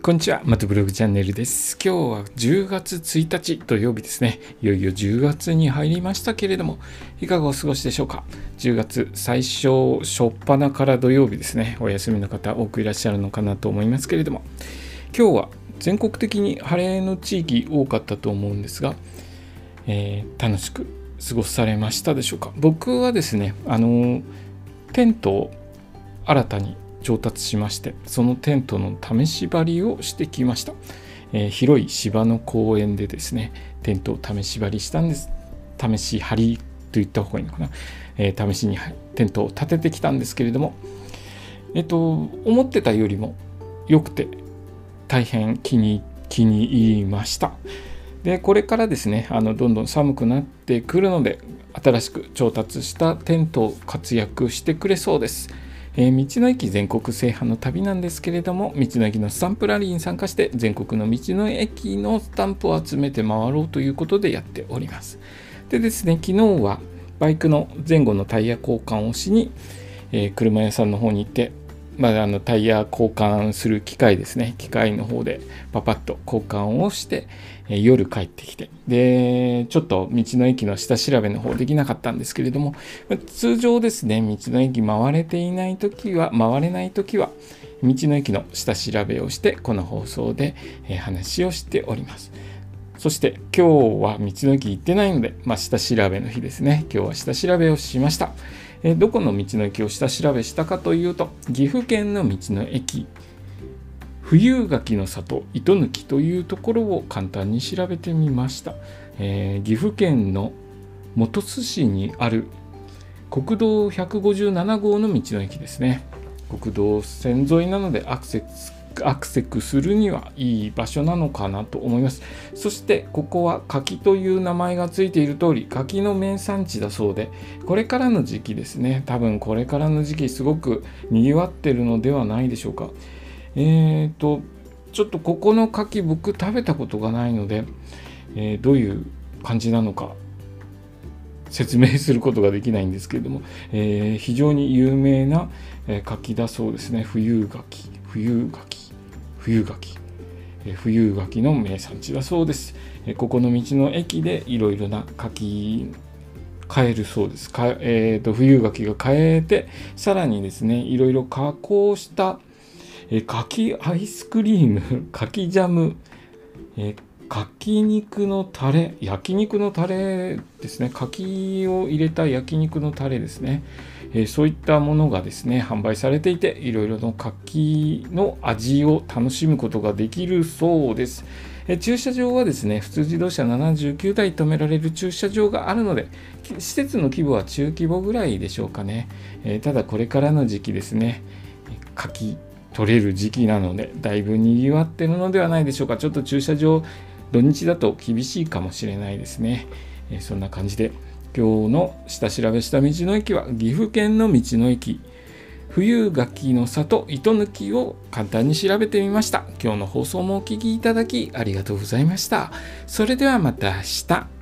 こんにちは、マトブログチャンネルです。今日は10月1日土曜日ですね。いよいよ10月に入りましたけれども、いかがお過ごしでしょうか？10月最初、初っ端から土曜日ですね。お休みの方多くいらっしゃるのかなと思いますけれども、今日は全国的に晴れの地域多かったと思うんですが、えー、楽しく過ごされましたでしょうか？僕はですね、あの、テントを新たに調達しましてそのテントの試し張りをしてきました、えー、広い芝の公園でですねテントを試し張りしたんです。試し張りと言った方がいいのかな、えー、試しにテントを立ててきたんですけれどもえっと思ってたよりも良くて大変気に気に入りました。でこれからですねあのどんどん寒くなってくるので新しく調達したテントを活躍してくれそうです。えー、道の駅全国制覇の旅なんですけれども道の駅のスタンプラリーに参加して全国の道の駅のスタンプを集めて回ろうということでやっております。でですね昨日はバイクの前後のタイヤ交換をしに、えー、車屋さんの方に行ってまあ、あのタイヤ交換する機械ですね。機械の方でパパッと交換をして、え、夜帰ってきて。でちょっと道の駅の下調べの方できなかったんですけれども通常ですね道の駅回れていない時は回れない時は道の駅の下調べをしてこの放送で、え、話をしております。そして今日は道の駅行ってないので、まあ、下調べの日ですね。今日は下調べをしました。えどこの道の駅を下調べしたかというと岐阜県の道の駅。冬柿の里糸抜というところを簡単に調べてみました、えー、岐阜県の本巣市にある国道157号の道の駅ですね。国道線沿いなのでアクセスアクセスするにはいい場所なのかなと思います。そしてここは柿という名前がついている通り柿の名産地だそうでこれからの時期ですね。多分これからの時期すごく賑わってるのではないでしょうか。えーとちょっとここの柿僕食べたことがないので、えー、どういう感じなのか説明することができないんですけれども、えー、非常に有名な柿だそうですね。冬柿。冬柿。冬柿。冬柿の名産地だそうです。ここの道の駅でいろいろな柿買えるそうです。か、えーと、冬柿が買えてさらにですねいろいろ加工した柿アイスクリーム柿ジャムえ柿肉のタレ焼肉のタレですね。柿を入れた焼肉のタレですね。えそういったものがですね販売されていていろいろの柿の味を楽しむことができるそうです。え駐車場はですね普通自動車79台止められる駐車場があるので施設の規模は中規模ぐらいでしょうかね、えただこれからの時期ですね柿取れる時期なのでだいぶにぎわってるのではないでしょうか。ちょっと駐車場土日だと厳しいかもしれないですね、えそんな感じで今日の下調べした道の駅は岐阜県の道の駅。冬柿の里糸抜きを簡単に調べてみました。今日の放送もお聴きいただきありがとうございました。それではまた明日。